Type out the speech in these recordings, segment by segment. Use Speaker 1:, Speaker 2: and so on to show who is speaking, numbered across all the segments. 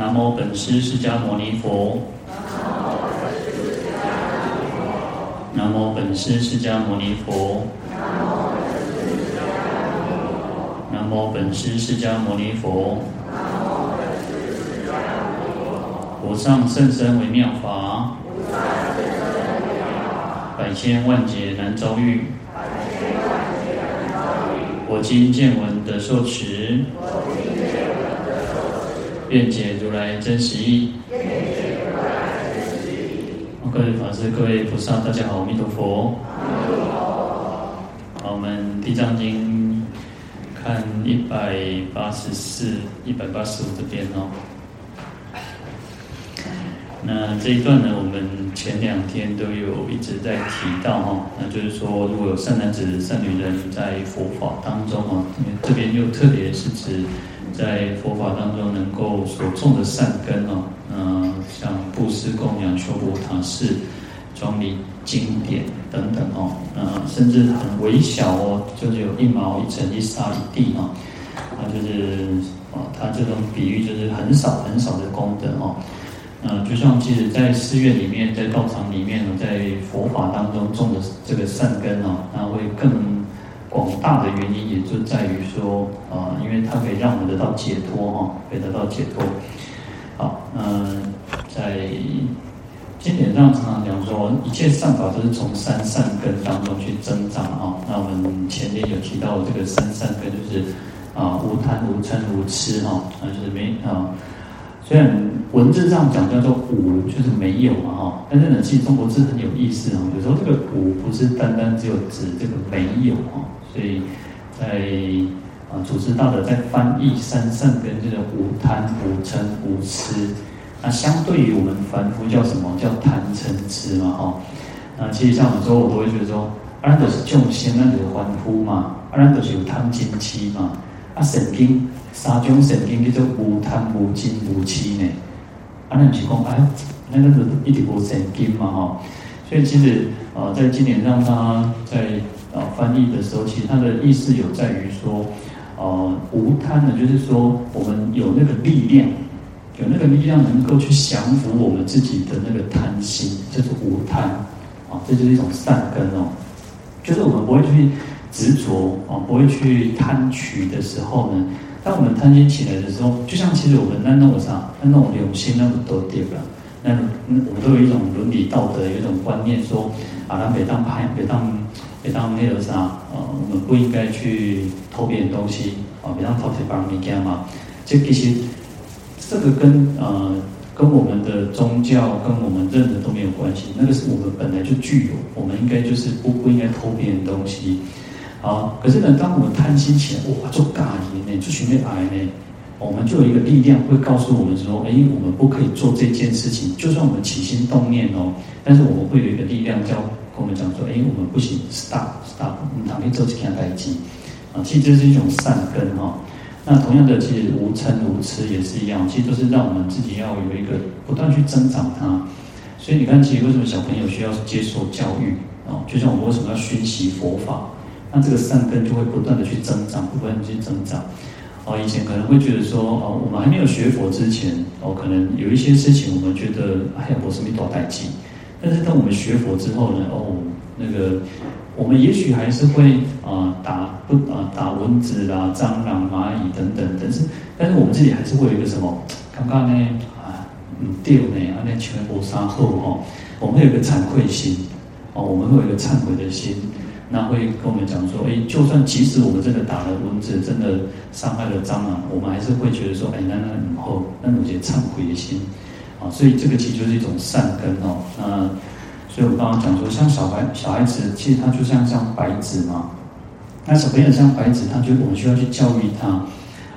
Speaker 1: 南无本师释迦牟尼佛。南无本师释迦牟尼佛。南无本师释迦牟尼佛。无上甚深微妙法，百千万劫难遭遇。我今见闻得受持。愿解真实义。各位法师、各位菩萨，大家好，阿弥陀佛。好，我们《地藏经》看一百八十四、一百八十五这边哦。那这一段呢，我们前两天都有一直在提到哈，那就是说，如果有善男子、善女人在佛法当中啊，这边又特别是指。在佛法当中能够所种的善根哦，嗯、像布施、供养、修补塔寺、庄礼经典等等哦，呃，甚至很微小哦，就是有一毛一尘一沙一地哦，啊，就是啊，它这种比喻就是很少很少的功德哦，嗯、就像其实，在寺院里面，在道场里面，在佛法当中种的这个善根哦，那会更。广大的原因也就在于说，啊、呃，因为它可以让我们得到解脱哈，可以得到解脱。好，嗯、呃，在经典上常常讲说，一切善法都是从三善根当中去增长啊。那我们前面有提到这个三善根，就是啊，无贪、无嗔、无痴哈，那就是没啊。虽然文字上讲叫做无，就是没有嘛哈，但是呢，其实中国字很有意思啊。有时候这个无不是单单只有指这个没有哈。所以在啊，祖师大德在翻译三善跟这个无贪、无嗔、无痴，那相对于我们凡夫叫什么？叫贪嗔痴嘛，哈。那其实像有时候我都会觉得说，阿难都是众生，那就是欢呼嘛，阿难都是有贪嗔痴嘛。啊，圣经三种神经叫做无贪、无嗔、无痴呢。阿难是讲，哎，那个是一直无神经嘛，哈。所以其实啊，在经典上他在。啊，翻译的时候，其实它的意思有在于说，呃，无贪呢，就是说我们有那个力量，有那个力量能够去降服我们自己的那个贪心，就是无贪，啊，这就是一种善根哦。就是我们不会去执着啊，不会去贪取的时候呢，当我们贪心起来的时候，就像其实我们那那种啥，那种有心那么多点了，那那我们都有一种伦理道德，有一种观念说，啊，让别当拍，别当。别当那个啥，呃，我们不应该去偷别人东西，啊，别当偷别人物件嘛。这其实这个跟呃跟我们的宗教跟我们认的都没有关系，那个是我们本来就具有，我们应该就是不不应该偷别人东西。啊，可是呢，当我们贪心起来，哇，做咖喱呢，做寻内癌呢，我们就有一个力量会告诉我们说，哎，我们不可以做这件事情，就算我们起心动念哦，但是我们会有一个力量叫跟。我们讲说，哎，我们不行，stop，stop，我们哪边做这件代志啊？其实这是一种善根哈。那同样的，其实无嗔无痴也是一样，其实都是让我们自己要有一个不断去增长它。所以你看，其实为什么小朋友需要接受教育啊？就像我们为什么要熏习佛法？那这个善根就会不断的去增长，不断的去增长。哦，以前可能会觉得说，哦，我们还没有学佛之前，哦，可能有一些事情我们觉得，哎呀，我是没多代志。但是当我们学佛之后呢，哦，那个我们也许还是会啊、打不啊、打蚊子啦、蟑螂、蚂蚁等等，但是但是我们自己还是会有一个什么？刚刚呢啊，嗯，对呢，啊那全部杀后哈，我们会有一个惭愧心哦，我们会有一个忏悔的心，那会跟我们讲说，哎，就算即使我们真的打了蚊子，真的伤害了蟑螂，我们还是会觉得说，哎，那那以后那有些忏悔的心。啊，所以这个其实就是一种善根哦。那所以我刚刚讲说，像小孩小孩子，其实他就像像白纸嘛。那小朋友像白纸，他就我们需要去教育他，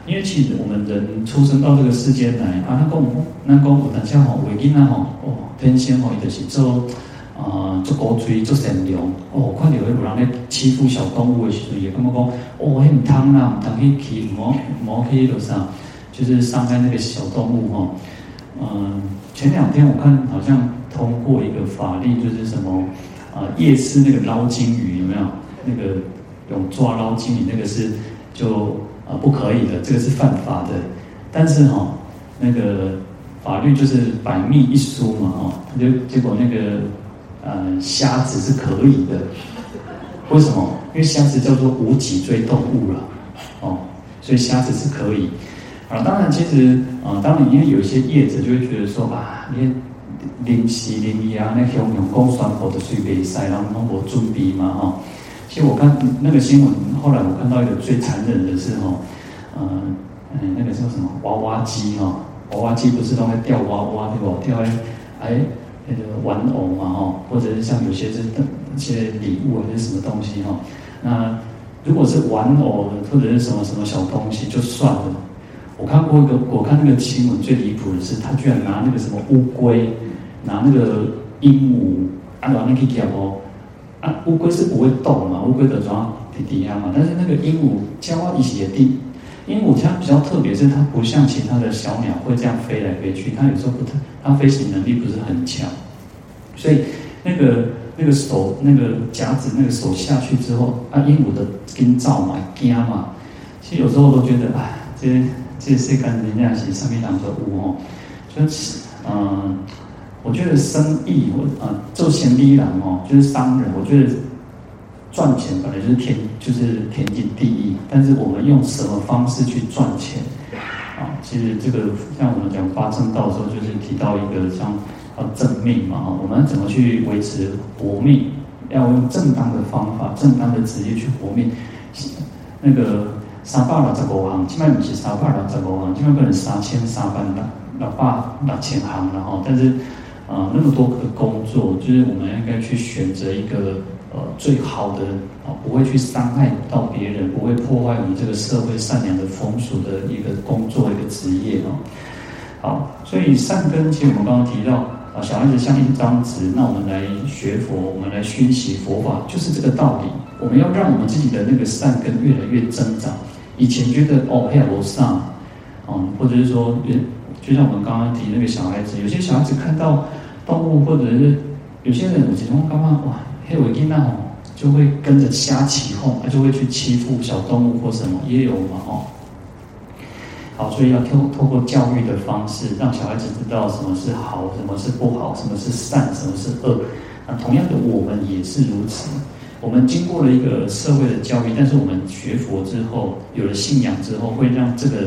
Speaker 1: 因为其实我们人出生到这个世间来啊，那跟我们那跟我们像吼，为囡仔吼哦，天生吼伊就是做啊做古锥做善良哦，看到有人咧欺负小动物的时候，也感觉讲哦，迄唔通啦，唔通去欺，唔好唔好去落啥，就是伤害那个小动物吼。嗯，前两天我看好像通过一个法律，就是什么啊、夜市那个捞金鱼有没有？那个用抓捞金鱼那个是就啊、不可以的，这个是犯法的。但是哈、哦，那个法律就是百密一疏嘛，哦，就结果那个呃虾子是可以的，为什么？因为虾子叫做无脊椎动物了，哦，所以虾子是可以。啊，当然其实啊，当然因为有一些业者就会觉得说啊，你临时临意啊，那用用公酸口的水杯塞，然后弄我准备嘛，哈。其实我看那个新闻，后来我看到一个最残忍的是哈，嗯、呃、嗯，那个叫什么娃娃机哈，娃娃机不是都会掉娃娃对不？掉哎哎那个玩偶嘛哈，或者是像有些是一些礼物还是什么东西哈。那如果是玩偶或者是什么什么小东西就算了，我看过一个，我看那个新闻最离谱的是，他居然拿那个什么乌龟，拿那个鹦鹉啊，拿那个叫哦。啊，乌龟是不会动嘛，乌龟的装底底下嘛，但是那个鹦鹉叫啊一些地，鹦鹉它比较特别，是它不像其他的小鸟会这样飞来飞去，它有时候不太，它飞行能力不是很强，所以那个那个手那个夹子那个手下去之后，啊，鹦鹉的跟照嘛惊嘛，其实有时候我都觉得，哎，这这世间人家是上面两个乌哦，就是嗯。我觉得生意，我啊做生意人哦，就是商人。我觉得赚钱本来就是天，就是天经地义。但是我们用什么方式去赚钱啊？其实这个像我们讲八正道的时候，就是提到一个像要正命嘛，我们怎么去维持活命？要用正当的方法、正当的职业去活命。那个三百六十五行，基本上不是三百六十五行，基本上可能三千三百六六百六千行然后，但是。啊，那么多的工作，就是我们应该去选择一个呃最好的啊，不会去伤害到别人，不会破坏我们这个社会善良的风俗的一个工作一个职业哦。好，所以善根，其实我们刚刚提到啊，小孩子像一张纸，那我们来学佛，我们来熏习佛法，就是这个道理。我们要让我们自己的那个善根越来越增长。以前觉得哦，还有上，嗯，或者是说就像我们刚刚提那个小孩子，有些小孩子看到动物，或者是有些人，我经常刚刚哇，黑尾鹰那种，就会跟着瞎起哄，他就会去欺负小动物或什么，也有嘛哦。好，所以要透透过教育的方式，让小孩子知道什么是好，什么是不好，什么是善，什么是恶。那同样的，我们也是如此。我们经过了一个社会的教育，但是我们学佛之后，有了信仰之后，会让这个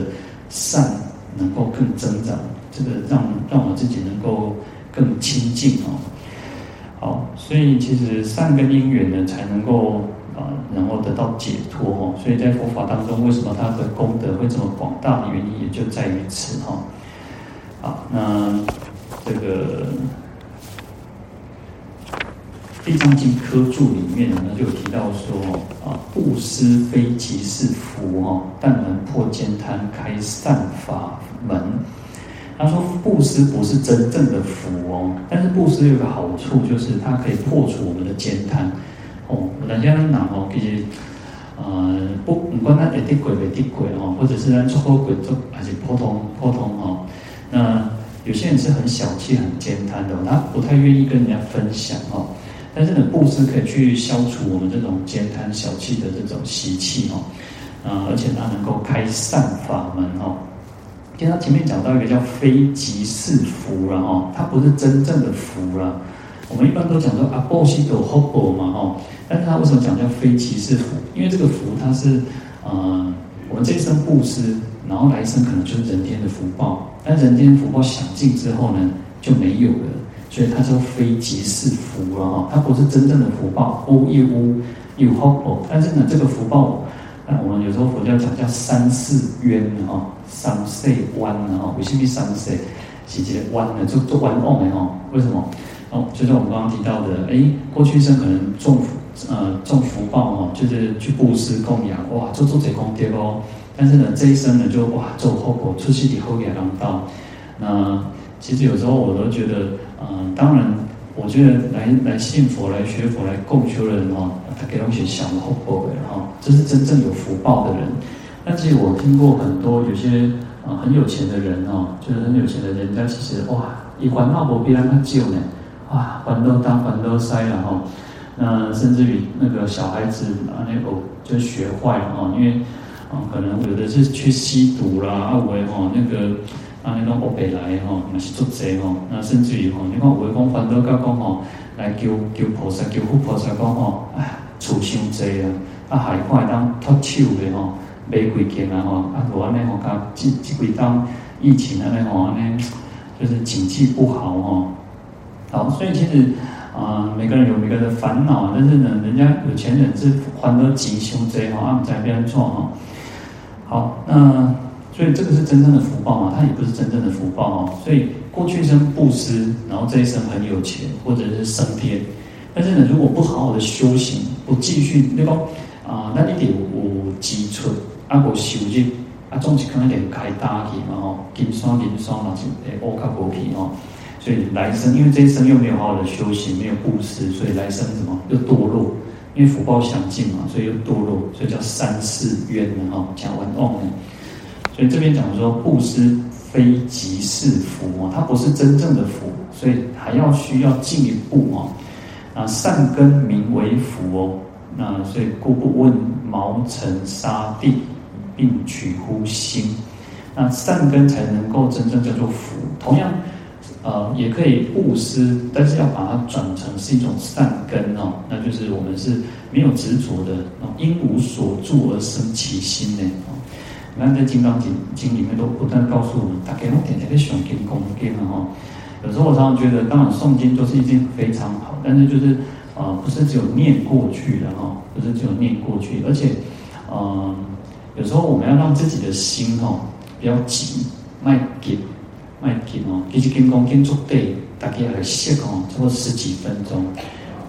Speaker 1: 善。能够更增长，这个让让我自己能够更亲近哦。好，所以其实善根因缘呢，才能够啊，然后得到解脱哦。所以在佛法当中，为什么它的功德会这么广大的原因，也就在于此哈。好，那这个《地藏经》科注里面呢，就有提到说啊，布施非即是福哦，但能破慳贪，开善法。门，他说布施不是真正的福哦，但是布施有个好处，就是它可以破除我们的慳贪哦。人家人拿哦，其实呃不不管他得鬼没得鬼哦，或者是咱做好鬼做还是普通普通哦。那有些人是很小气、很慳贪的，他不太愿意跟人家分享哦。但是呢，布施可以去消除我们这种慳贪小气的这种习气哦。啊，而且它能够开善法门哦。听他前面讲到一个叫非即是福了哦，它不是真正的福了。我们一般都讲说阿，波西多福报嘛哦，但是他为什么讲叫非即是福？因为这个福它是呃，我们这一生布施，然后来生可能就是人天的福报，但人天福报享尽之后呢，就没有了，所以它叫非即是福了哦，它不是真正的福报，无有无有福报，但是呢，这个福报。那我们有时候佛教讲叫三世冤哦，三世弯哦，为什么三世是这个弯呢？就做弯哦的哦，为什么？哦，就像我们刚刚提到的，哎，过去生可能种福呃种福报哦，就是去布施供养，哇，做做这功德哦。但是呢，这一生呢，就哇做后果，出去以后也让到。那其实有时候我都觉得，嗯、呃，当然。我觉得来来信佛、来学佛、来共修的人哦，他给东西想的后果的哈，这是真正有福报的人。但是我听过很多有些啊很有钱的人哦，就是很有钱的人家其实哇，一管闹不必让他救呢，哇，烦都当烦都塞了哈。那甚至于那个小孩子啊，那个就学坏了哈，因为啊可能有的是去吸毒啦，啊为哈那个。啊，那种欧北来吼，也是做贼吼，那甚至于吼，你看有的讲烦恼甲讲吼，来求求菩萨，求佛菩萨讲吼，哎，厝伤济啊，啊，还看当脱手的吼，买几件啊吼，啊，无安尼吼，甲即即几当疫情安尼吼，安尼就是经济不好吼。好，所以其实啊、每个人有每个人的烦恼，但是呢，人家有钱人是还得吉凶贼哈，啊，在边做哈。好，那所以这个是真正的福报嘛？它也不是真正的福报哦。所以过去生布施，然后这一生很有钱，或者是升天。但是呢，如果不好好的修行，不继续那个啊，那你得有基础，啊，我修行，啊，总是可能连开大去嘛吼，金山银山嘛是诶乌卡无去哦。所以来生，因为这一生又没有好好的修行，没有布施，所以来生什么又堕落。因为福报享尽嘛，所以又堕落，所以叫三世冤呢哈，讲完哦。所以这边讲说布施非即是福哦，它不是真正的福，所以还要需要进一步哦。啊，善根名为福哦。那所以故不问茅尘沙地，并取乎心。那善根才能够真正叫做福。同样。呃，也可以布施，但是要把它转成是一种善根哦，那就是我们是没有执着的，因无所住而生其心呢。哦，你看在《金刚经》经里面都不断告诉我们，大家我点点的诵经恭经了哈。有时候我常常觉得，当然诵经都是一件非常好，但是就是、呃，不是只有念过去的哈，不是只有念过去，而且嗯、有时候我们要让自己的心哈不要急，慢点。卖经哦，其实金刚经做对，大概还写哦，差不多十几分钟，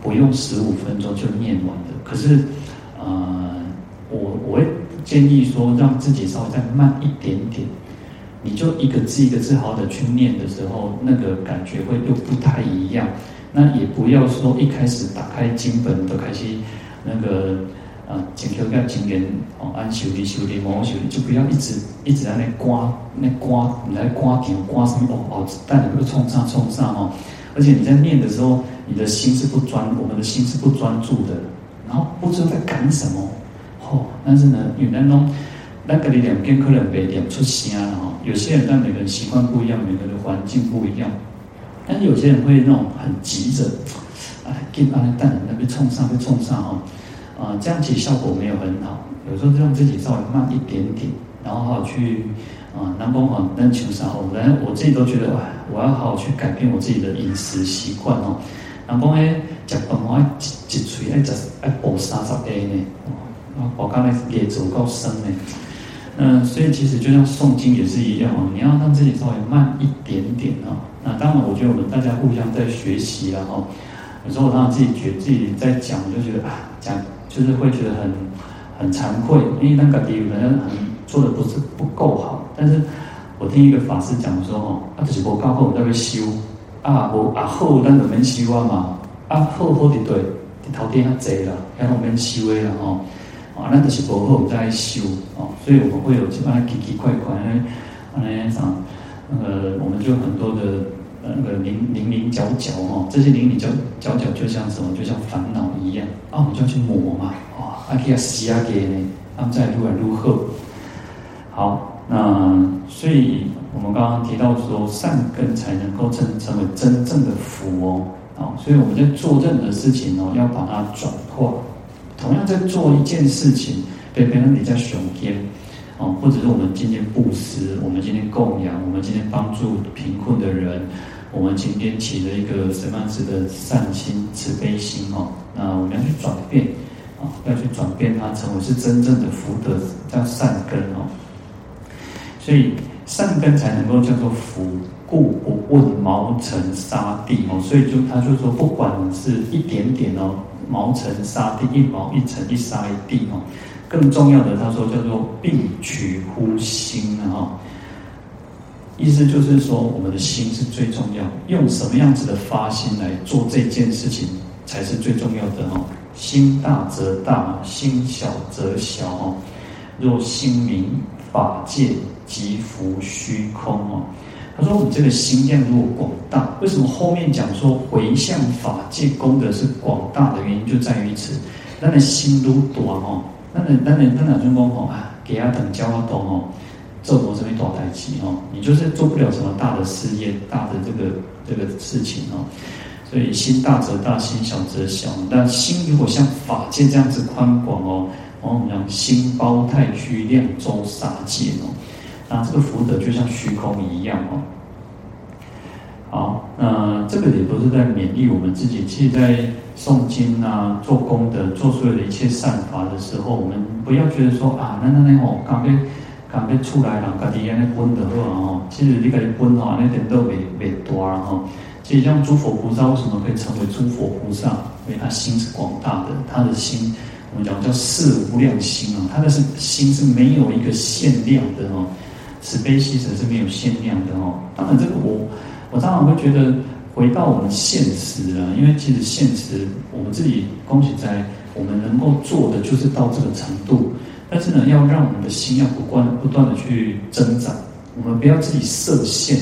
Speaker 1: 不用十五分钟就念完的。可是，呃，建议说，让自己稍微再慢一点点，你就一个字一个字好好的去念的时候，那个感觉会又不太一样。那也不要说一开始打开经本都开始那个。啊，请求要经验哦，按修理修理，某修理，就不要一直一直在那刮那刮，你来刮点刮什么哦哦，带你不是冲上冲上哦。而且你在念的时候，你的心是不专，我们的心是不专注的，然后不知道在干什么但是呢，有那种那个你两边可能别点出声了哈。有些人但每个人习惯不一样，每个人的环境不一样，但是有些人会那种很急着，哎，给把那带你那边冲上，会冲上哦。啊，这样其实效果没有很好。有时候就让自己稍微慢一点点，然后好去啊，南风好，南求山后，反正我自己都觉得哇，我要好好去改变我自己的饮食习惯哦。南风诶，食饭我一一嘴爱食爱补三十 A 呢，啊，我刚才也走够深呢。嗯，所以其实就像诵经也是一样哦，你要让自己稍微慢一点点哦。那当然，我觉得我们大家互相在学习然后，有时候我让自己觉得自己在讲，就觉得啊，讲。就是会觉得很很惭愧，因为那个地方很做的不是不够好。但是我听一个法师讲说，哦，啊，就是我刚好我在那修，啊，我啊后那个没修啊嘛，啊后后的对，头天他贼了，然后我们修的了哦，啊，那就是过后在修哦，所以我们会有这样奇奇怪怪的，那啥，那个我们就很多的呃。那个零零零角角哦，这些零零角角角就像什么？就像烦恼一样啊，我们就要去磨嘛，啊，还可以洗啊给呢，他们再如何如何。好，那所以我们刚刚提到说，善根才能够成成为真正的福哦，啊，所以我们在做任何事情哦，要把它转化。同样在做一件事情，别别人你在熊天哦，或者是我们今天布施，我们今天供养，我们今天帮助贫困的人。我们今天起了一个什么样子的善心、慈悲心哦？那我们要去转变啊，要去转变它，成为是真正的福德，叫善根哦。所以善根才能够叫做福，故不问茅尘沙地哦。所以就他就说，不管是一点点哦，毛尘沙地，一毛一尘一沙一地哦，更重要的，他说叫做病取乎心啊。意思就是说，我们的心是最重要，用什么样子的发心来做这件事情才是最重要的哦。心大则大，心小则小哦。若心明法界即复虚空哦。他说：“我们这个心量如果广大，为什么后面讲说回向法界功德是广大的原因就在于此。那你心如短哦，那你那你那两尊公哦啊，给他等教他懂哦。”做不什么大代志哦，你就是做不了什么大的事业、大的这个这个事情哦。所以心大则大，心小则小。但心如果像法界这样子宽广哦，然后我们讲心包太虚，量周沙界哦，那这个福德就像虚空一样哦。好，那这个也都是在勉励我们自己。其实，在诵经啊、做功德、做所有的一切善法的时候，我们不要觉得说啊，那那那哦，刚被刚被出来了，家己安尼分的话哦，其实你家己分哦，那点都未未大了哈。其实像诸佛菩萨为什么可以成为诸佛菩萨？因为他心是广大的，他的心我们讲叫四无量心啊，他的是心是没有一个限量的哦，慈悲喜舍是没有限量的哦。当然这个我我常常会觉得回到我们现实啊，因为其实现实我们自己恭喜在我们能够做的就是到这个程度，但是呢，要让我们的心要不断不断的去增长，我们不要自己设限。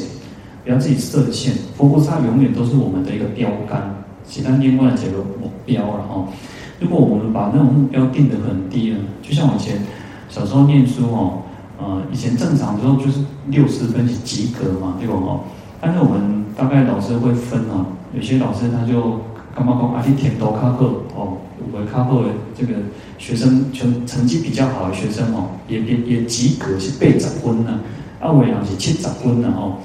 Speaker 1: 不要自己设限，佛菩萨永远都是我们的一个标杆，其他另外几个目标了哈。如果我们把那种目标定得很低了，就像我以前小时候念书哦，呃，以前正常的时候就是六十分是及格嘛，对吧？哦，但是我们大概老师会分啊，有些老师他就干嘛讲啊，你填多卡后哦，我卡后的这个学生成成绩比较好的学生哦，也也也及格是八十分呢，啊，有的是七十分呢哦。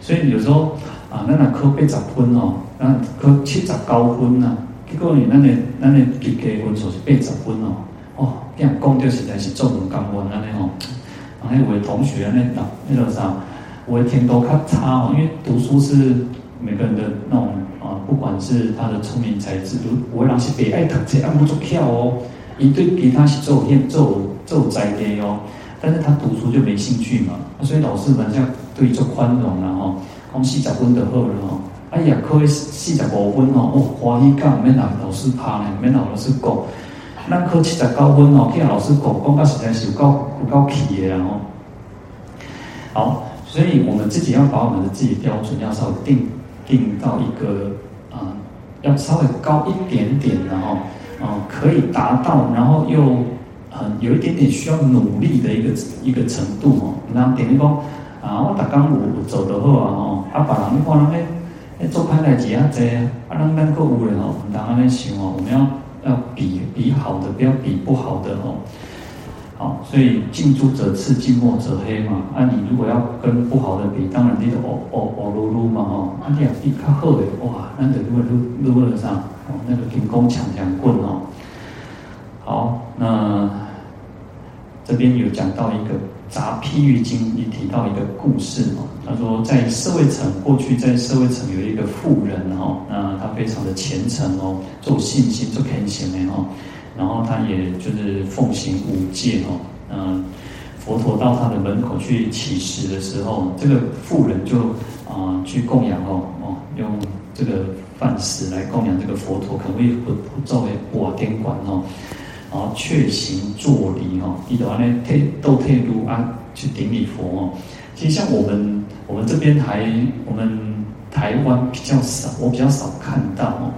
Speaker 1: 所以有时候啊，那那科八十分哦，那科七十九分呐，结果你那那那那及格分数是八十分哦，哦，这样讲就实在是做唔甘愿安尼哦。然后有的同学那那那个啥，我的天都较差哦，因为读书是每个人的那种啊，不管是他的聪明才智，有的人是别爱读册，啊，不做巧哦，一对其他是做现做做在地哦。但是他读书就没兴趣嘛，所以老师们这样对做宽容了哈，讲四十分就好了哈。哎呀，考四十五分哦，哦，欢喜讲，免拿老师拍呢，免拿老师讲。咱考七十九分哦，听老师讲，讲到实在是有够有够气的然后。好，所以我们自己要把我们的自己标准要稍微定定到一个啊、要稍微高一点点的哦啊，可以达到，然后又。嗯，有一点点需要努力的一个一个程度哦。那点你讲啊，我打刚我走的好啊吼，啊，别人你看人咧，诶，做歹代志啊，这啊，人咱个有人哦，唔当安尼想哦，我们要要比比好的，不要比不好的哦。好，所以近朱者赤，近墨者黑嘛。啊，你如果要跟不好的比，当然你就哦哦哦噜噜嘛哦。啊，你要比较好的，哇，那得撸撸撸了上，哦，那个金刚强强棍哦。好，那。这边有讲到一个《杂譬喻经》，也提到一个故事哦。他说，在社会城，过去在社会城有一个富人哦，那他非常的虔诚哦，做信心做虔诚的哦，然后他也就是奉行五戒哦。嗯，佛陀到他的门口去乞食的时候，这个富人就啊、去供养哦哦，用这个饭食来供养这个佛陀，可谓不不作为瓦典馆哦。然后却行作礼哦，一到那退都退路啊，去顶礼佛哦。其实像我们我们这边还我们台湾比较少，我比较少看到哦。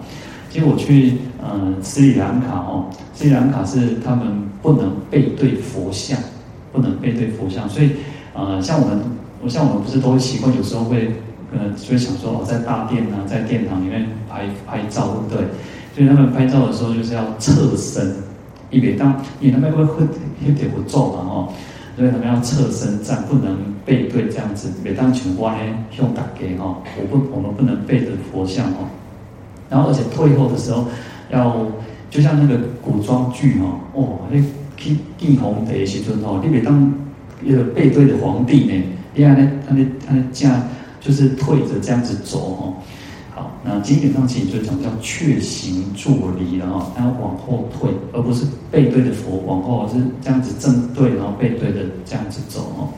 Speaker 1: 其实我去嗯斯里兰卡哦，斯里兰卡是他们不能背对佛像，不能背对佛像，所以呃像我们，我像我们不是都会习惯，有时候会呃就会想说哦，在大殿啊，在殿堂里面拍拍照，对不对？所以他们拍照的时候就是要侧身。因为当你那边会会有点不重嘛吼，所以他们要侧身站，不能背对这样子。每当像我呢，向大家吼，我不我们不能背着佛像哦。然后而且退后的时候，要就像那个古装剧哦，哦，那去见皇帝的时阵哦，你每当一个背对着皇帝呢，你看呢，他那他那这样就是退着这样子走哦。那经典上其实就讲叫却行作礼，然后要往后退，而不是背对着佛往后，是这样子正对，然后背对着这样子走哦。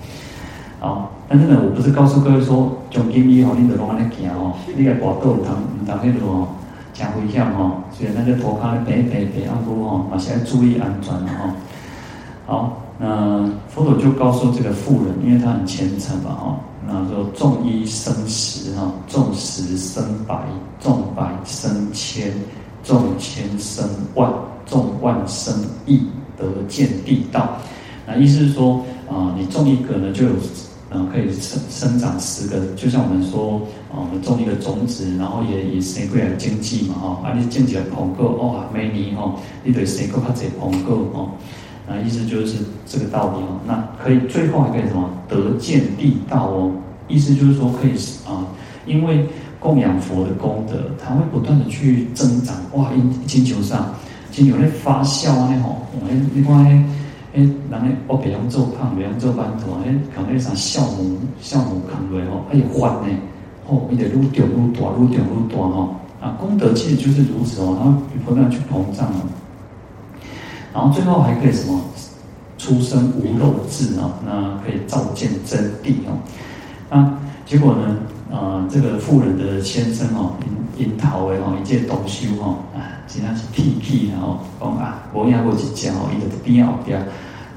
Speaker 1: 好，但是呢，我不是告诉各位说，从今以后你得拢安尼行哦，你个跋倒唔通唔通迄路哦，真危险哦，所以那个头壳白白白阿姑哦，嘛是要注意安全哦。好，那佛陀就告诉这个妇人，因为她很虔诚嘛哦那说种一生十哈，众十生百，种百生千，种千生万，种万生亿，得见地道。那意思是说，啊、你种一个呢，就有嗯可以生生长十个，就像我们说啊，我们种一个种子，然后也以生过来经济嘛哈，啊你种起来捧够哦，每年哈，你对生够它才捧够哦，那意思就是这个道理哦，那可以最后还可以什么得见地道哦，意思就是说可以啊，因为。供养佛的功德，它会不断的去增长。哇，一星球上，星球在发酵啊！那吼，哎，你看，哎，哎，人咧，我别样做胖，别样做斑头，哎，可能啥酵母，酵母扛落吼，哎，发呢，吼，伊得愈长愈大，愈长愈大吼。啊，功德其实就是如此哦，它会不断去膨胀哦。然后最后还可以什么？出生无漏智啊，那可以照见真谛哦。那结果呢？啊、呃，这个妇人的先生哦，因因头的哦，一介东修哦，啊，实际上是屁屁然后讲啊，无影无一只哦，伊就边后边，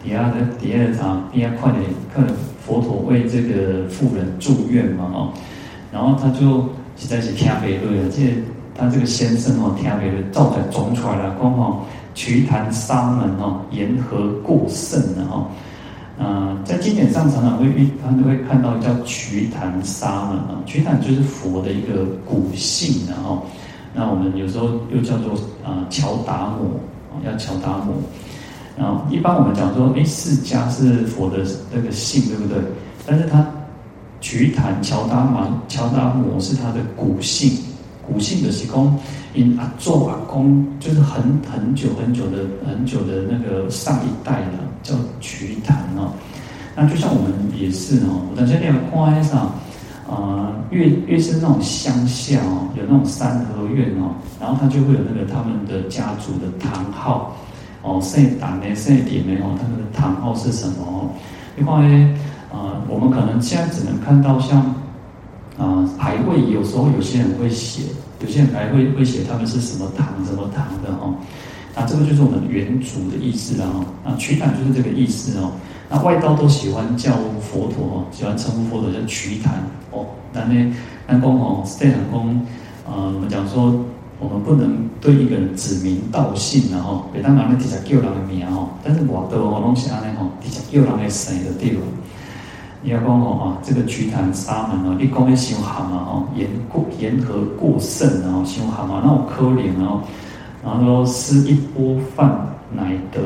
Speaker 1: 底下的底下的啥边快点，看佛陀为这个妇人祝愿嘛哦，然后他就实在是听不落了，这他这个先生哦，听不落，照着种出来了，讲哦，瞿昙沙门哦，言何过甚的哦。呃，在经典上常常会遇，他们都会看到叫瞿昙沙门啊，瞿昙就是佛的一个古姓，然后，那我们有时候又叫做啊乔达摩啊，要乔达摩。然后一般我们讲说，哎，释迦是佛的那个姓，对不对？但是他瞿昙乔达摩乔达摩是他的古姓，古姓的是公。因阿祖阿公就是很很久很久的很久的那个上一代的叫瞿昙哦，那就像我们也是哦，等下你要看上啊，越越是那种乡下哦，有那种三合院哦，然后他就会有那个他们的家族的堂号哦，姓党的姓点的哦，他们的堂号是什么哦？另外啊，我们可能现在只能看到像啊牌位，有时候有些人会写。有些人还会会写他们是什么堂什么堂的哦，那这个就是我们原主的意思了哦。那瞿昙就是这个意思哦。那外道都喜欢叫佛陀哦，喜欢称呼佛陀叫瞿昙哦。那呢，南公哦，这两宫，呃，我们讲说，我们不能对一个人指名道姓然后，别当人们直接叫人的名哦。但是我的哦，拢是安尼吼，直接叫人的姓就对了。你要讲哦啊，这个瞿昙沙门哦，你讲的伤寒啊哦，言过言何过甚啊，伤寒啊，那么可怜啊，然后说施一钵饭，乃得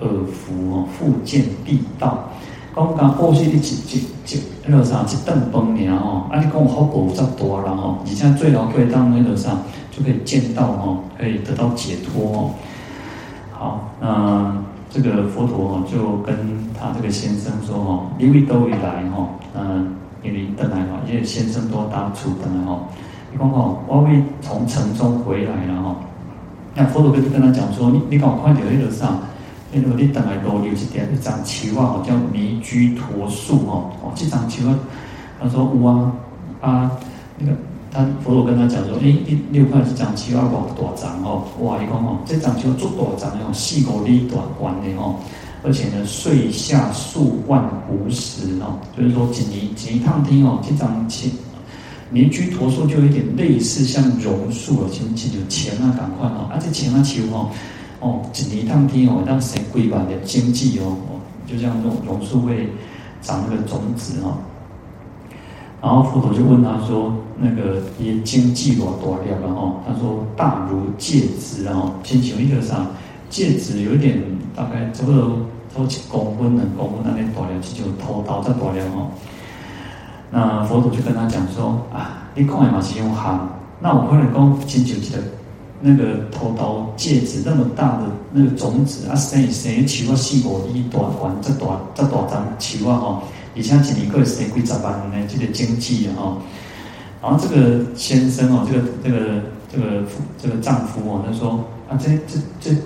Speaker 1: 尔福哦，复见地道。讲讲过去的几几几那个啥，一顿饭尔哦，啊你讲好补这多了哦，你现在最老可以当那个啥，就可以见到哦，可以得到解脱哦。好，那。这个佛陀哦就跟他这个先生说哦，因为都以来哈，嗯，因为等来嘛，因为先生都当初等来哈，你讲哦，我会从城中回来了哈。那佛陀跟跟他讲说，你你赶快点那个上，那个你等来多留一点一张树啊，叫弥居陀树哈，哦，这张树啊，他说有啊啊那个。他佛陀跟他讲说：“诶，你你有看这张树啊，偌大张哦，哇！伊讲哦，这张树足大张哦，四五里大宽的哦，而且呢，岁下数万斛时哦，就是说仅一年一趟听哦，这张树弥居陀树就有点类似像榕树哦，像像就钱啊，赶快哦，而且钱啊树哦，哦，一趟听哦，让谁规划的经济哦，哦，就像榕榕树会长那个种子哦。”然后佛陀就问他说：“那个也经济多多了，然后他说大如芥子，然后先请一个啥芥子，有一点大概差不多差不多几公分两公分那边大了，就头刀再大了哦。那佛陀就跟他讲说：啊，你讲的嘛是用行，那我可能讲亲像一个那个头刀芥子那么大的那个种子啊，生生树啊四五里大宽，这大这大张树啊吼。”以前几年过生几十万呢，这个经济啊，然后这个先生哦，这个这个这个这个丈夫哦，他说啊，这这这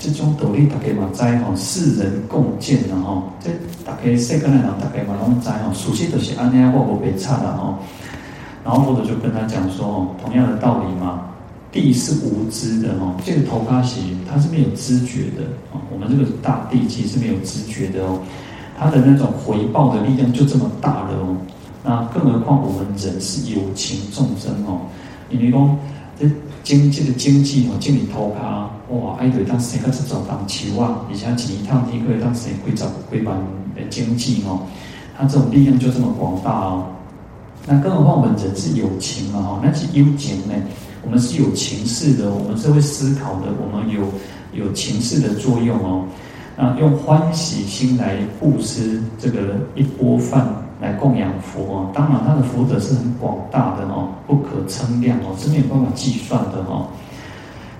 Speaker 1: 这种道理大家嘛知哦，世人共见的哈，这大家世间的人大家嘛拢知哦，熟悉都是安尼啊，我不会差的哈。然后佛陀就跟他讲说哦，同样的道理嘛，地是无知的哈，这个头卡西它是没有知觉的啊，我们这个大地其实是没有知觉的哦。他的那种回报的力量就这么大了哦，那更何况我们人是有情众生哦。因为讲这经济的经济哦，经理头卡哇，爱对当生个这种当期望，而且前一趟一个月当生规则规范的经济哦，它这种力量就这么广大哦。那更何况我们人是有情嘛哈，那是有情呢，我们是有情识的，我们是会思考的，我们有有情识的作用哦。那用欢喜心来布施这个一钵饭来供养佛哦，当然他的福德是很广大的哦，不可称量哦，是没有办法计算的哦。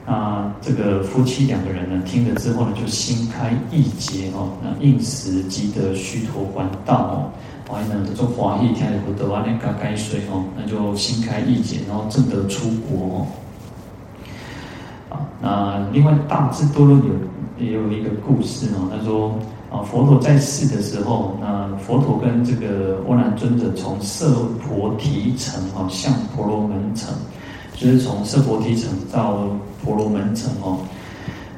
Speaker 1: 啊，这个夫妻两个人呢，听了之后呢，就心开意解哦，那应时即得须陀洹道哦，完了就华喜听了不得完那嘎该睡哦，那就心开意解，然后正得出国哦。啊，那另外大智多论有。也有一个故事哦，他说啊，佛陀在世的时候，那佛陀跟这个阿难尊者从色婆提城哦，向婆罗门城，就是从色婆提城到婆罗门城哦。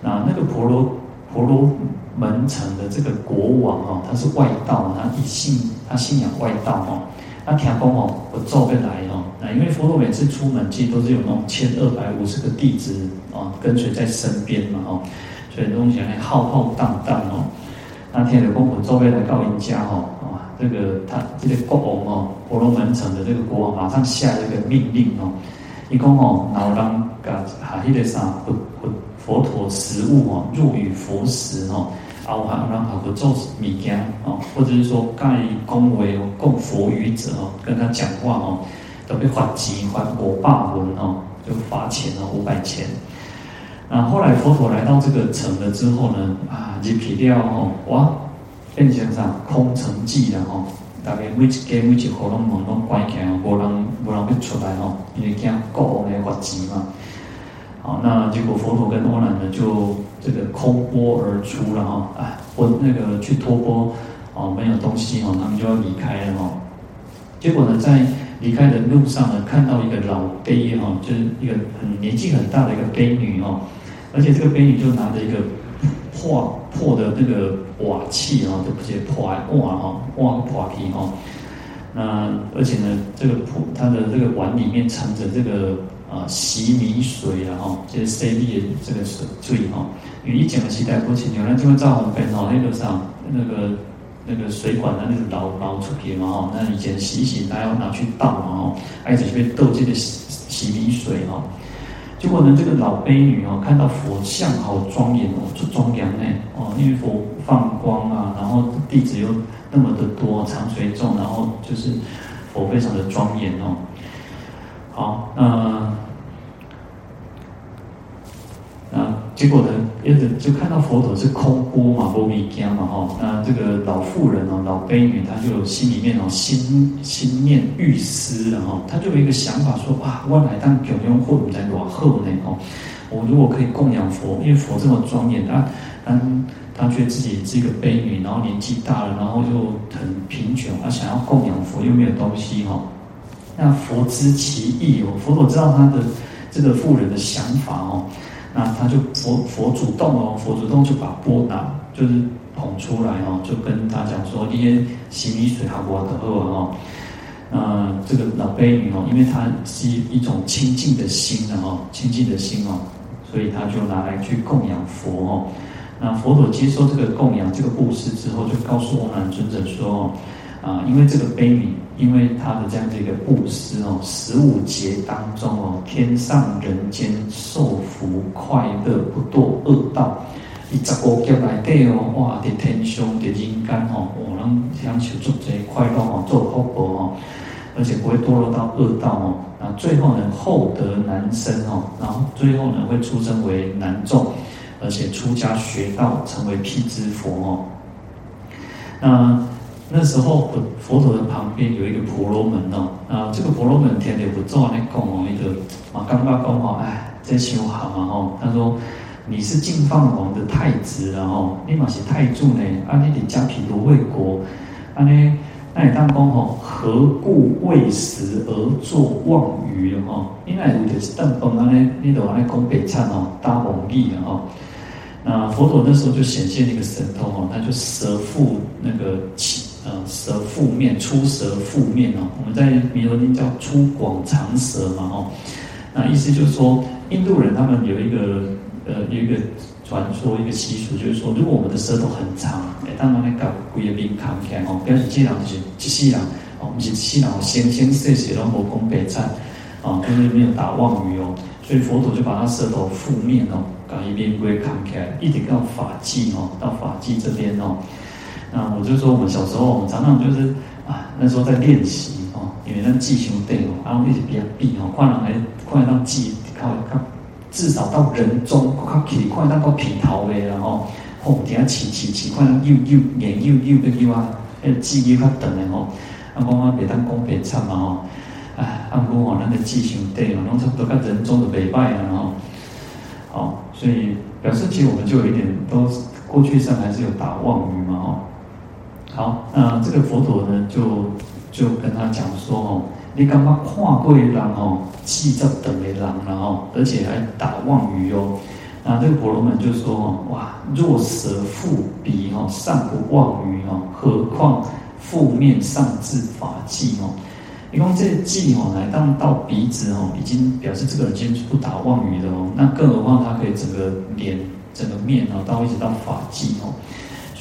Speaker 1: 那那个婆罗婆罗门城的这个国王哦，他是外道，他一信他信仰外道哦。他听讲哦，我照会来哦。那因为佛陀每次出门，其实都是有那种千二百五十个弟子啊，跟随在身边嘛哦。所以东西还浩浩荡荡哦，那天的公婆周围来到人家哦，哇，这个他这个国王哦，婆罗门城的这个国王马上下了一个命令哦，一共哦，然后让噶哈希的啥佛佛佛陀食物哦，入于佛食哦，啊，我还让好多做米羹哦，或者是说盖恭维哦，供佛语者哦，跟他讲话哦，都被罚金罚五百文哦，就罚钱哦，五百钱。那后来佛陀来到这个城了之后呢，啊，一皮掉吼，哇，变成啥空城计了吼，大概每一间每一户拢门拢关起来，无人无人要出来吼，因为惊国王来罚钱嘛。好，那结果佛陀跟阿难呢，就这个空钵而出了哈，啊，我那个去托钵，哦，没有东西哈，他们就要离开了哈。结果呢，在离开的路上呢，看到一个老婢哈，就是一个很年纪很大的一个婢女哈。而且这个婢女就拿着一个 破破的那个瓦器啊，都不接破瓦哈，瓦破皮哈。那而且呢，这个破它的这个碗里面盛着这个啊洗米水啊哈，就是 C B 的这个水水哈。因为以前的时代不清楚，那就会造红边哈，那个上那个那个水管的那个捞捞出去嘛哈。那以前洗洗，大家要拿去倒嘛哈，而且被倒这个洗洗米水哈。结果呢，这个老悲女哦，看到佛像好庄严哦，出庄严呢哦，因为佛放光啊，然后弟子又那么的多，长随众，然后就是佛非常的庄严哦。好，那。结果呢，一直就看到佛陀是空钵嘛，无物件嘛，吼。那这个老妇人哦，老悲女，她就心里面哦，心心念欲思，然后她就有一个想法说，哇，我来当供养佛在多好呢，哦。我如果可以供养佛，因为佛这么庄严，啊，嗯，她觉得自己是一个悲女，然后年纪大了，然后就很贫穷，啊，想要供养佛又没有东西，哈。那佛知其意哦，佛陀知道他的这个妇人的想法哦。那他就佛佛主动哦，佛主动就把钵拿，就是捧出来哦，就跟他讲说：“因为洗米水还不得喝哦。”那这个老悲女哦，因为他是一种清净的心的哦，清净的心哦，所以他就拿来去供养佛哦。那佛陀接受这个供养这个布施之后，就告诉阿难尊者说：“啊，因为这个悲女。”因为他的这样的一个布施哦，十五劫当中哦，天上人间受福快乐，不堕恶道。一十五劫来底哦，哇，在天上在人间哦，我能享受足这快乐哦，做福报哦，而且不会堕落到恶道哦。那最后呢，厚德难生哦，然后最后呢，会出生为男众，而且出家学道，成为辟支佛哦。那。那时候佛佛陀的旁边有一个婆罗门哦，啊，这个婆罗门天天不做那讲哦，一个啊刚刚讲哦，哎，这修好嘛吼，他说你是净饭王的太子然后你嘛是太子呢，啊，你家毗罗卫国，啊呢，那你当讲吼，何故为食而作妄语哦？因为有就是邓崩啊呢，你都爱讲白菜哦，大王义啊那佛陀那时候就显现一个神通哦，他就舌覆那个起。呃，舌覆面，出舌覆面哦。我们在弥陀经叫出广长舌嘛哦。那意思就是说，印度人他们有一个呃有一个传说一个习俗，就是说，如果我们的舌头很长，哎，当然那个规个面扛起来哦，表示这人就是一世人哦，不是一世人生生世世拢无讲白菜啊，就是没有打妄语哦，所以佛陀就把他舌头负面哦，搞一边规扛起来，一直到发际哦，到发际这边哦。那我就说，我们小时候我们常常就是啊，那时候在练习哦，因为那记性对哦，然后一直比较闭哦，快让来快让记。至少到人中，较起看那个皮头的，然后后底下起起起，看又又眼又又个又啊，那记忆较长的哦。啊，讲啊，别当讲别惨嘛吼。哎，啊，不过吼，咱个记性对哦，拢差不多跟人中的袂歹啊，然后，好，所以表示其实我们就有一点都过去上还是有打妄语嘛吼。好，那这个佛陀呢，就就跟他讲说哦。你刚刚跨过一浪哦，气在等一浪，然后而且还打妄语哦。那这个婆罗门就说哦，哇，若舌覆鼻哦，尚不妄语哦，何况覆面上至法际哦？你看这际哦，来当到鼻子哦，已经表示这个人已经不打妄语的哦。那更何况他可以整个脸、整个面哦，到一直到发际哦。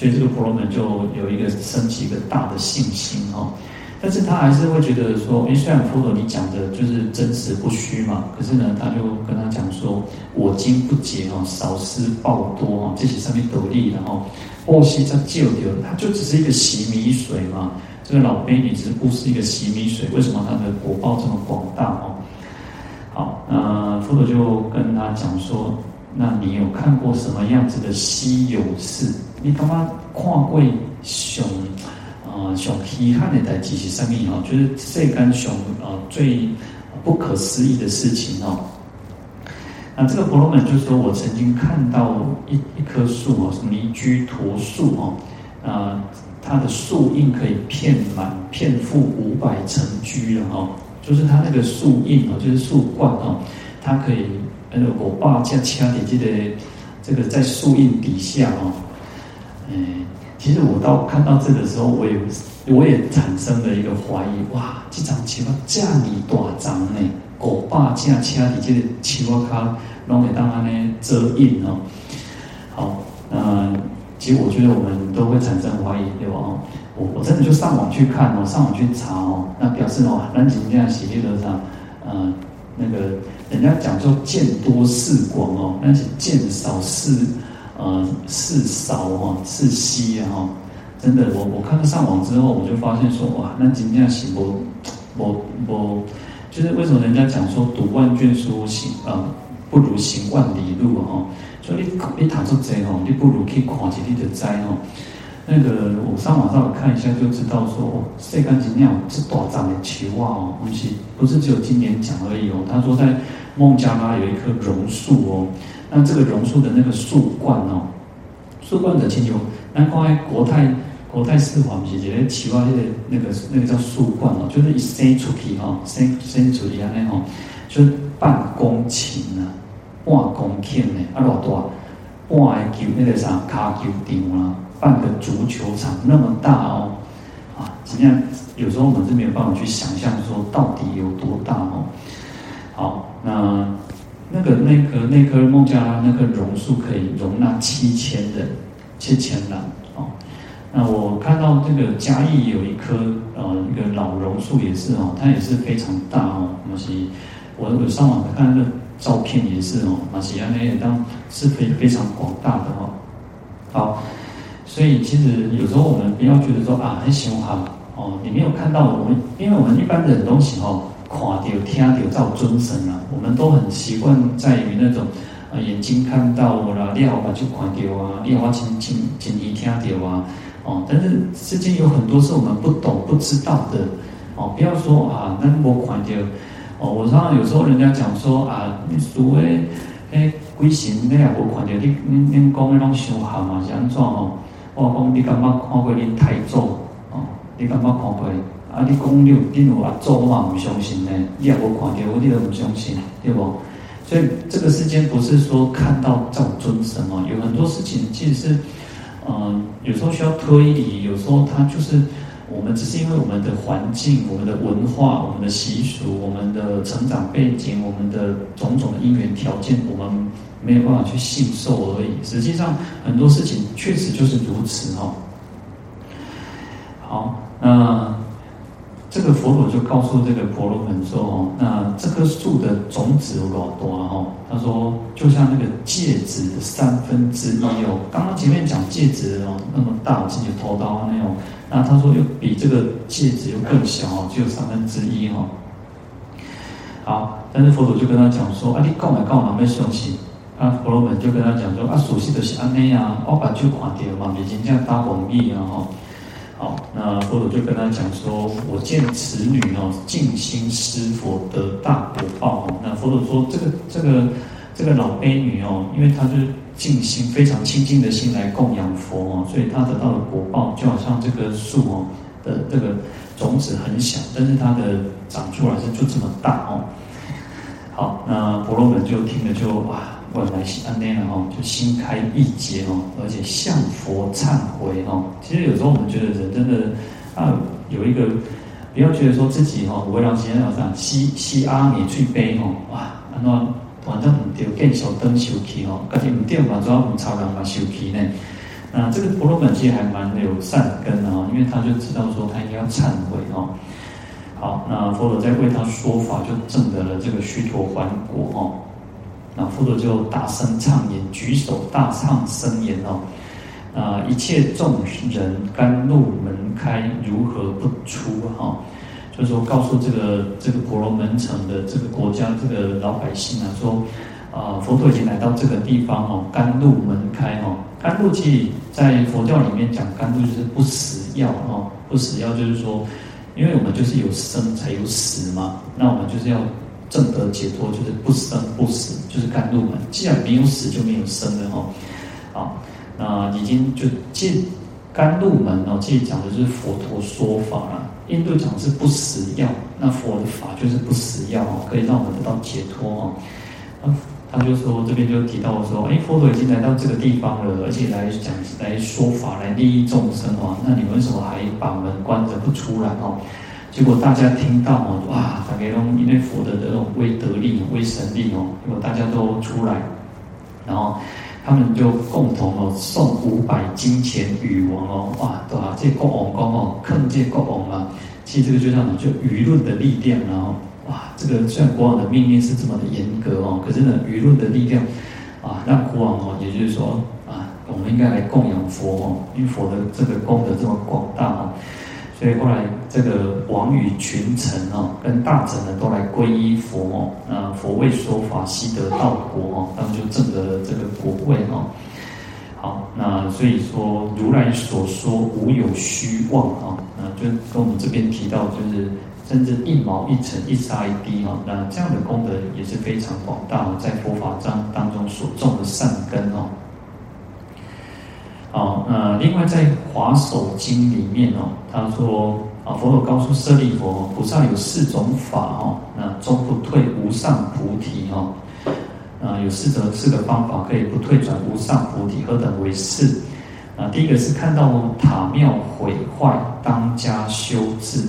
Speaker 1: 所以这个婆罗门就有一个升起一个大的信心哦。但是他还是会觉得说，诶，虽然佛陀你讲的就是真实不虚嘛，可是呢，他就跟他讲说，我今不解哦，少施报多哦，这些上面得利，然后波西在救掉，他就只是一个洗米水嘛，这个老婢女只是布施一个洗米水，为什么他的果报这么广大哦？好，那佛陀就跟他讲说，那你有看过什么样子的稀有事？你他妈看过熊？啊，上遗憾的代志是什么哦？就是世间上啊最不可思议的事情哦。那这个婆罗门就是说：“我曾经看到一一棵树哦，是尼居陀树哦，啊，它的树荫可以遍满遍覆五百层居了哦。就是它那个树荫哦，就是树冠哦，它可以那个我爸这样掐点记得这个在树荫底下哦，嗯。”其实我到看到这个时候，我也我也产生了一个怀疑，哇，这张树啊，这么大张呢，狗爸这样掐的这个树啊，它弄给当它呢遮荫哦。好，那其实我觉得我们都会产生怀疑，对吧？哦我我真的就上网去看哦，上网去查哦，那表示哦，南京这样写的上，呃，那个人家讲说见多识广哦，但是见少识。呃，是少哈，是稀哈，真的，我我看到上网之后，我就发现说，哇，那今天行不，我我就是为什么人家讲说读万卷书行啊，不如行万里路哈，所以你你谈出这哈，你不如去看一你的斋哈。那个我上网上看一下就知道说，哦，世间真了这大张的树哇哦，不是不是只有今年讲而已哦，他说在孟加拉有一棵榕树哦。那这个榕树的那个树冠哦，树冠的请求，那关于国泰国泰世华是觉得奇怪的那个那个叫树冠哦，就是一伸出去哦，伸伸出去安尼哦，就是半公顷啊，半公顷呢，啊偌大，半个球那个啥卡球场啊，半个足球场那么大哦，啊，怎样？有时候我们是没有办法去想象说到底有多大哦。好，那。那个、那棵、那棵孟加拉那棵榕树可以容纳七千人，七千人哦。那我看到这个嘉义有一棵呃一个老榕树也是哦，它也是非常大哦。马西，我我上网看那个照片也是哦，马西亚那也当是非非常广大的哦。好，所以其实有时候我们不要觉得说啊很喜欢哦，你没有看到我们，因为我们一般的东西哦。看到、听到，造尊神啊！我们都很习惯在于那种啊，眼睛看到了，你好把就看到啊，你好亲亲亲耳听到啊，哦，但是世间有很多是我们不懂、不知道的哦。不要说啊，那我看到哦，我常常有时候人家讲说啊，你所谓诶鬼神，你也无看到，你你你讲的拢相合嘛，是安怎哦？我讲你感觉看过恁太祖哦？你感觉看过？啊！你讲你你有阿做，我嘛唔相信呢。你也无看到，我你都唔相信，对不？所以这个世间不是说看到造尊神哦，有很多事情其实是，嗯、有时候需要推理，有时候它就是我们只是因为我们的环境、我们的文化、我们的习俗、我们的成长背景、我们的种种的因缘条件，我们没有办法去信受而已。实际上，很多事情确实就是如此哦。好，那。这个佛陀就告诉这个婆罗门说：“哦，那这棵树的种子有多多啊？哦，他说就像那个戒指的三分之一哦。刚刚前面讲戒指哦，那么大，自己头刀那种。那他说又比这个戒指又更小哦，只有三分之一哈。好，但是佛陀就跟他讲说：啊，你告来告哪没相信？啊，婆罗门就跟他讲说：啊，熟悉的是安内啊，我把就看掉嘛，已经这样大红利啊哈。”好，那佛陀就跟他讲说：“我见此女哦，尽心施佛得大果报哦。”那佛陀说：“这个这个这个老婢女哦，因为她就是尽心非常清净的心来供养佛哦，所以她得到的果报就好像这个树哦的这个种子很小，但是它的长出来是就这么大哦。”好，那婆罗门就听了就哇。本来是安内了哈，就心开意解哦，而且向佛忏悔哦。其实有时候我们觉得人真的啊，有一个不要觉得说自己哈，我让先生讲西西阿弥最悲哦，哇，安怎反正唔对，见小灯修起哦，而且唔对嘛，主要唔超人嘛修起呢。那这个婆罗门其实还蛮有善根的哈，因为他就知道说他应该要忏悔哦。好，那佛陀在为他说法，就证得了这个须陀洹果哦。那佛陀就大声唱言，举手大唱声言哦，啊，一切众人甘露门开，如何不出哈？就是说告诉这个这个婆罗门城的这个国家这个老百姓啊，说啊，佛陀已经来到这个地方哦，甘露门开哦，甘露其实在佛教里面讲甘露就是不死药哦，不死药就是说，因为我们就是有生才有死嘛，那我们就是要。正得解脱就是不生不死，就是甘露门。既然没有死，就没有生了哦。啊，那已经就进甘露门哦。这里讲的就是佛陀说法了。印度讲是不死药，那佛的法就是不死药，可以让我们得到解脱哦。那他就说这边就提到说，哎，佛陀已经来到这个地方了，而且来讲来说法来利益众生哦。那你为什么还把门关着不出来哦？结果大家听到哦，哇，大家都因为佛的这种威德力、威神力哦，结果大家都出来，然后他们就共同哦送五百金钱与王哦，哇，对吧？这国王公哦，坑这国王啊，其实这个就像什么？就舆论的力量，然后哇，这个虽然国王的命令是这么的严格哦，可是呢，舆论的力量啊，让国王哦，也就是说啊，我们应该来供养佛哦，因为佛的这个功德这么广大哦。所以后来，这个王与群臣哦，跟大臣呢，都来皈依佛哦。那佛为说法，悉得道果哦，他们就证得了这个果位哦。好，那所以说，如来所说无有虚妄啊。那就跟我们这边提到，就是甚至一毛一尘一沙一滴哦，那这样的功德也是非常广大，在佛法章当中所种的善根哦。好，那另外在《华首经》里面哦，他说啊，佛陀告诉舍利弗，菩萨有四种法哦，那终不退无上菩提哦，啊，有四个四个方法可以不退转无上菩提，何等为四？啊，第一个是看到塔庙毁坏，当加修治，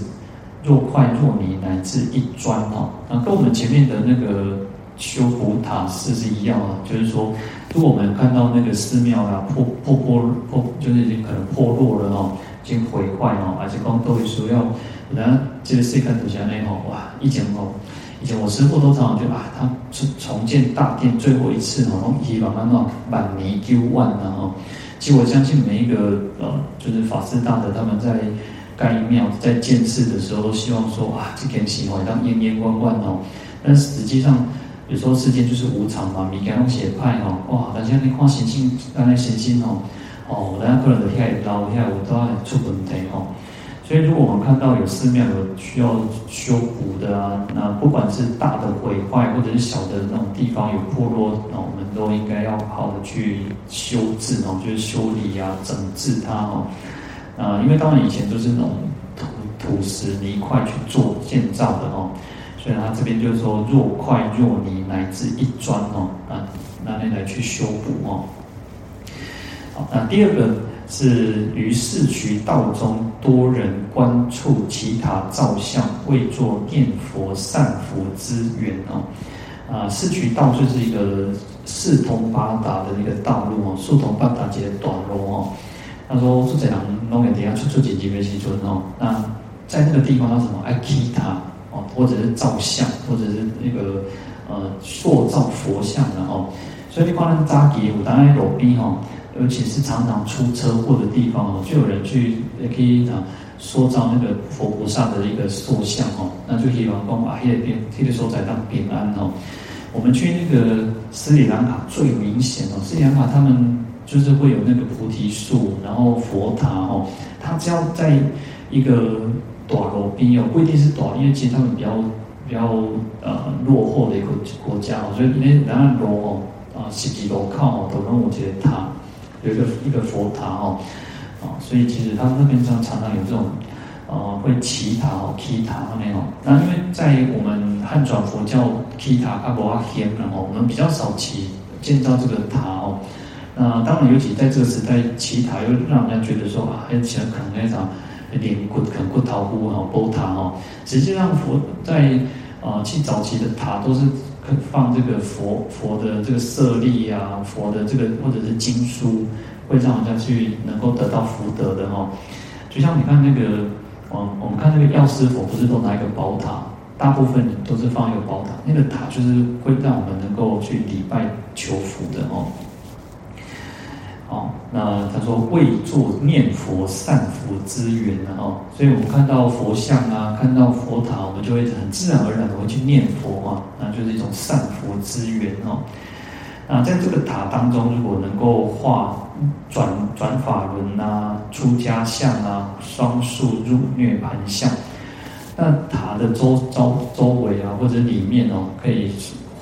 Speaker 1: 若快若泥乃至一砖哦，那跟我们前面的那个。修补塔寺是一样的，就是说，如果我们看到那个寺庙啊破破破破，就是已经可能破落了哦，已经毁坏哦，而且光都会说要，然后这个世界土下那吼，哇，以前哦，以前我师父都常常就啊，他是重建大殿最后一次哦，用希望慢慢满泥丢万然后，其实我相信每一个呃，就是法师大德他们在盖庙在建寺的时候，都希望说啊，这件事哦，当延延万万哦，但实际上。有时候世间就是无常嘛，你给弄邪派哦，哇！大家你看行星，刚才行星哦，哦，大家可能都下老下我都要出问题哦。所以，如果我们看到有寺庙有需要修补的啊，那不管是大的毁坏，或者是小的那种地方有破落，那我们都应该要好的去修治哦，就是修理啊，整治它哦。啊，因为当然以前都是那种土土石泥块去做建造的哦。所以他这边就是说，若块若泥乃至一砖哦，啊，拿来来去修补哦。好，那第二个是于四衢道中，多人观处其塔造像，为作念佛善福之缘哦。啊，四衢道就是一个四通八达的一个道路哦，四通八达即个短路哦。他说，这样弄个底下出出几几个西村哦。那在那个地方，他什么爱起塔哦，或者是造像，或者是那个呃塑造佛像的哦。所以你光扎给我当然有病哦。尤其是常常出车祸的地方哦，就有人去也可以啊塑造那个佛菩萨的一个塑像哦，那就希望讲啊，那边那个所在当平安哦。我们去那个斯里兰卡最明显哦，斯里兰卡他们就是会有那个菩提树，然后佛塔哦，他只要在一个大路边哦，不一定是大，因为其实他们比较比较呃落后的一个国家哦，所以因为两岸路哦啊，十几路口哦，都能有这个塔。有一个一个佛塔哦，啊，所以其实他们那边常常常有这种，呃，会起塔哦，起塔那边哦。那因为在我们汉传佛教起塔阿伯阿天哦，我们比较少起建造这个塔哦。那当然，尤其在这个时代起塔，又让人家觉得说啊，很起来可能那种连骨可能骨头骨哦，宝塔哦。实际上佛在啊，去早期的塔都是。放这个佛佛的这个舍利啊，佛的这个或者是经书，会让人家去能够得到福德的哦。就像你看那个，我我们看那个药师佛，不是都拿一个宝塔，大部分都是放一个宝塔，那个塔就是会让我们能够去礼拜求福的哦。哦，那他说为做念佛善福之缘哦，所以我们看到佛像啊，看到佛塔，我们就会很自然而然的会去念佛啊，那就是一种善福之缘哦。那在这个塔当中，如果能够画转转法轮啊、出家相啊、双树入涅槃相，那塔的周周周围啊，或者里面哦，可以。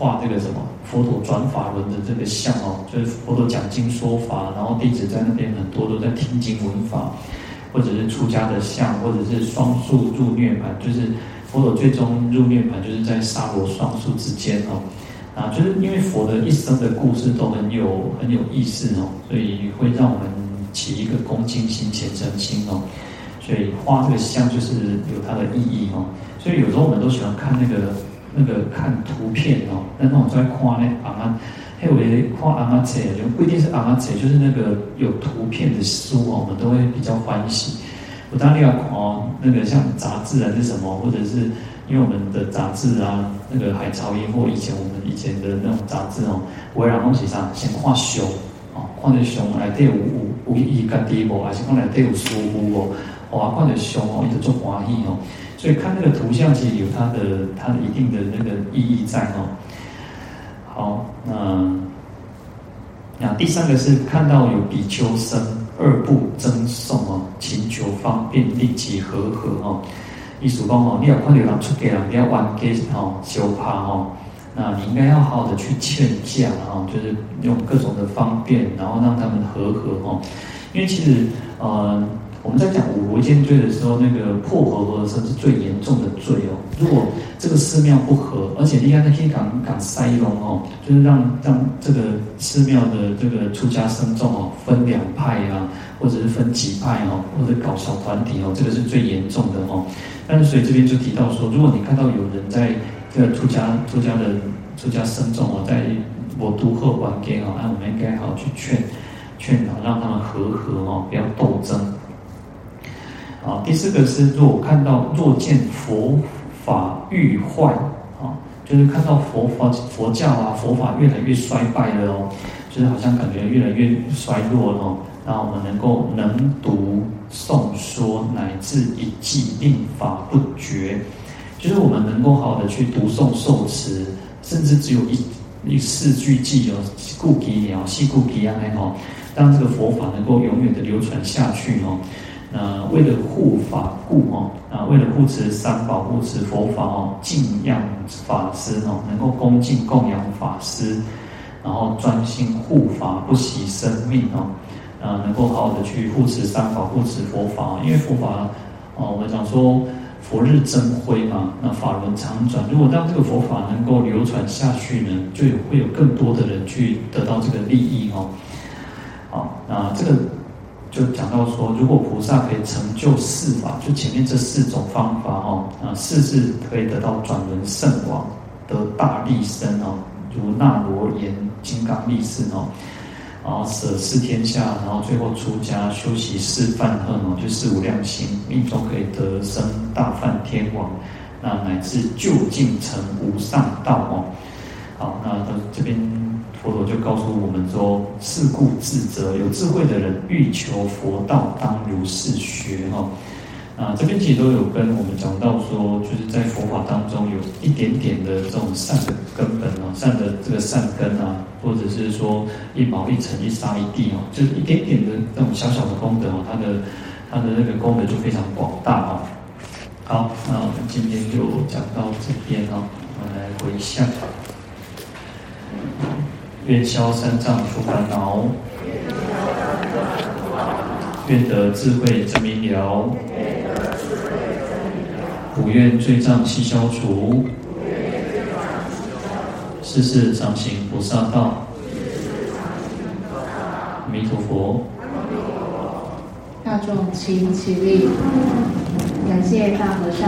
Speaker 1: 画这个什么佛陀转法轮的这个像哦，就是佛陀讲经说法，然后弟子在那边很多都在听经闻法，或者是出家的像，或者是双树入涅槃，就是佛陀最终入涅槃就是在沙罗双树之间哦，啊，就是因为佛的一生的故事都很有很有意思哦，所以会让我们起一个恭敬心、虔诚心哦，所以画这个像就是有它的意义哦，所以有时候我们都喜欢看那个。那个看图片哦，那那种在夸那阿妈，还有咧夸阿妈册，就不一定是阿妈册，就是那个有图片的书哦，我们都会比较欢喜。我当然要哦，那个像杂志还是什么，或者是因为我们的杂志啊，那个海潮音或以前我们以前的那种杂志哦，我会让东西上先画熊哦，画的熊来对有有有意义地无，还是讲来对有舒服哦，哇，画的熊哦，一直做欢喜哦。所以看那个图像，其实有它的它的一定的那个意义在哦。好，那那第三个是看到有比丘僧二部僧诵哦，请求方便立即和合哦。意思讲哦，你要看到人出家人，你要冤家哦，相怕哦，那你应该要好好的去劝架哦，就是用各种的方便，然后让他们和合哦。因为其实呃。我们在讲五违戒罪的时候，那个破和合的时候是最严重的罪哦。如果这个寺庙不和，而且你看那可以讲讲塞龙哦，就是让让这个寺庙的这个出家僧众哦分两派啊，或者是分几派哦，或者搞小团体哦，这个是最严重的哦。但是所以这边就提到说，如果你看到有人在这个出家出家的出家僧众哦，在我都贺完给哦，那我们应该好去劝劝导，让他们和合哦，不要斗争。啊，第四个是若看到若见佛法愈坏，啊，就是看到佛法佛教啊佛法越来越衰败了哦，就是好像感觉越来越衰落了哦。那我们能够能读诵说乃至一记令法不绝，就是我们能够好的去读诵受持，甚至只有一一四句记哦，故几鸟细故几样哎哦，让这个佛法能够永远的流传下去哦。那为了护法故哦，啊，为了护持三宝、护持佛法哦，敬仰法师哦，能够恭敬供养法师，然后专心护法，不惜生命哦，啊，能够好好的去护持三宝、护持佛法，因为佛法哦，我们讲说佛日增辉嘛，那法轮常转，如果当这个佛法能够流传下去呢，就有会有更多的人去得到这个利益哦，好，那这个。就讲到说，如果菩萨可以成就四法，就前面这四种方法哦，啊，四是可以得到转轮圣王，得大力身哦，如那罗延金刚力士哦，然后舍四天下，然后最后出家修习四梵行哦，就四无量心，命中可以得生大梵天王，那乃至究竟成无上道哦。好，那到这边。佛陀就告诉我们说：“是故智者，有智慧的人欲求佛道，当如是学。”哈，啊，这边其实都有跟我们讲到说，就是在佛法当中有一点点的这种善的根本啊，善的这个善根啊，或者是说一毛一尘一沙一地哦，就是一点点的那种小小的功德哦，它的它的那个功德就非常广大哦。好，那我们今天就讲到这边哦，我们来回向。愿消三障诸烦恼，愿得智慧真明了，普愿罪障悉消除，世世常行菩萨道。阿弥陀佛。
Speaker 2: 大众请起立，感谢大和尚。